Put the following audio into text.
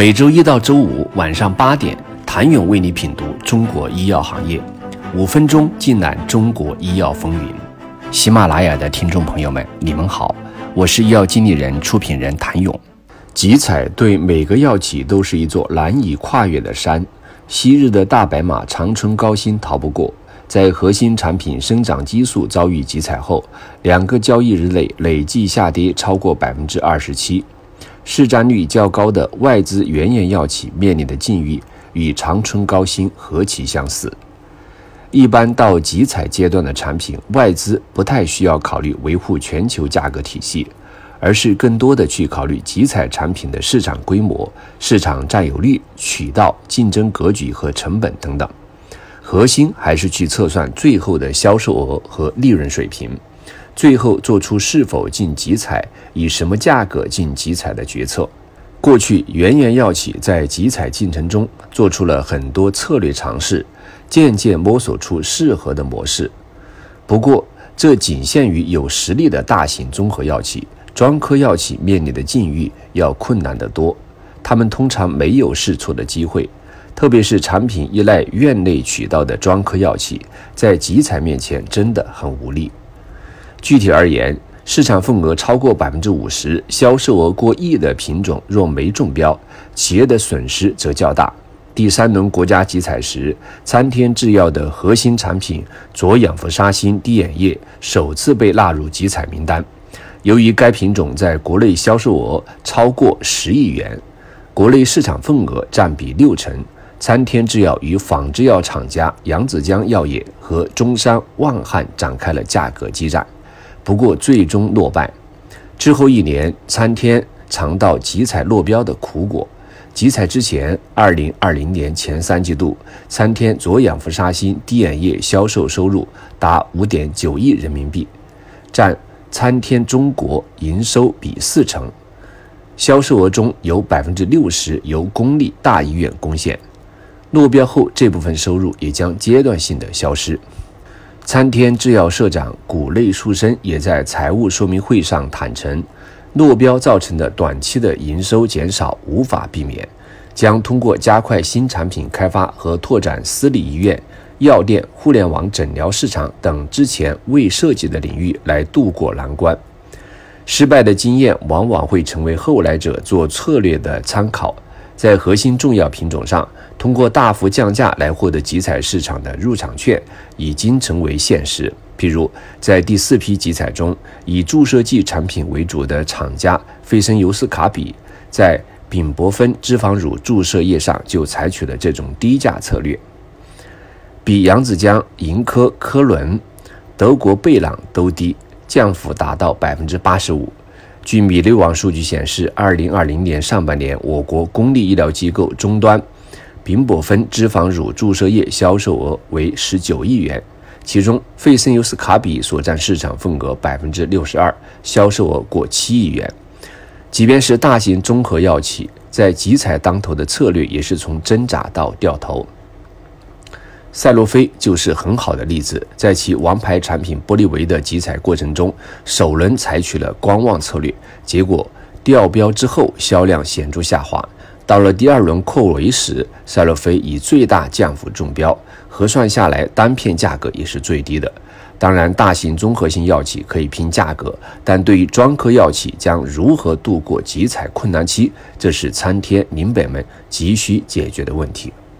每周一到周五晚上八点，谭勇为你品读中国医药行业，五分钟尽览中国医药风云。喜马拉雅的听众朋友们，你们好，我是医药经理人、出品人谭勇。集采对每个药企都是一座难以跨越的山，昔日的大白马长春高新逃不过。在核心产品生长激素遭遇集采后，两个交易日内累计下跌超过百分之二十七，市占率较高的外资原研药企面临的境遇与长春高新何其相似。一般到集采阶段的产品，外资不太需要考虑维护全球价格体系，而是更多的去考虑集采产品的市场规模、市场占有率、渠道、竞争格局和成本等等。核心还是去测算最后的销售额和利润水平，最后做出是否进集采、以什么价格进集采的决策。过去，原研药企在集采进程中做出了很多策略尝试，渐渐摸索出适合的模式。不过，这仅限于有实力的大型综合药企，专科药企面临的境遇要困难得多，他们通常没有试错的机会。特别是产品依赖院内渠道的专科药企，在集采面前真的很无力。具体而言，市场份额超过百分之五十、销售额过亿的品种若没中标，企业的损失则较大。第三轮国家集采时，参天制药的核心产品左氧氟沙星滴眼液首次被纳入集采名单。由于该品种在国内销售额超过十亿元，国内市场份额占比六成。参天制药与仿制药厂家扬子江药业和中山旺汉展开了价格激战，不过最终落败。之后一年，参天尝到集采落标的苦果。集采之前，二零二零年前三季度，参天左氧氟沙星滴眼液销售收入达五点九亿人民币，占参天中国营收比四成，销售额中有百分之六十由公立大医院贡献。落标后，这部分收入也将阶段性的消失。参天制药社长谷内树生也在财务说明会上坦诚，落标造成的短期的营收减少无法避免，将通过加快新产品开发和拓展私立医院、药店、互联网诊疗市场等之前未涉及的领域来渡过难关。失败的经验往往会成为后来者做策略的参考。在核心重要品种上，通过大幅降价来获得集采市场的入场券已经成为现实。譬如，在第四批集采中，以注射剂产品为主的厂家费森尤斯卡比，在丙泊酚脂肪乳注射液上就采取了这种低价策略，比扬子江、盈科、科伦、德国贝朗都低，降幅达到百分之八十五。据米内网数据显示，二零二零年上半年，我国公立医疗机构终端丙泊酚脂肪乳注射液销售额为十九亿元，其中费森尤斯卡比所占市场份额百分之六十二，销售额过七亿元。即便是大型综合药企，在集采当头的策略也是从挣扎到掉头。赛诺菲就是很好的例子，在其王牌产品玻利维的集采过程中，首轮采取了观望策略，结果掉标之后销量显著下滑。到了第二轮扩围时，赛诺菲以最大降幅中标，核算下来单片价格也是最低的。当然，大型综合性药企可以拼价格，但对于专科药企将如何度过集采困难期，这是参天林北们急需解决的问题。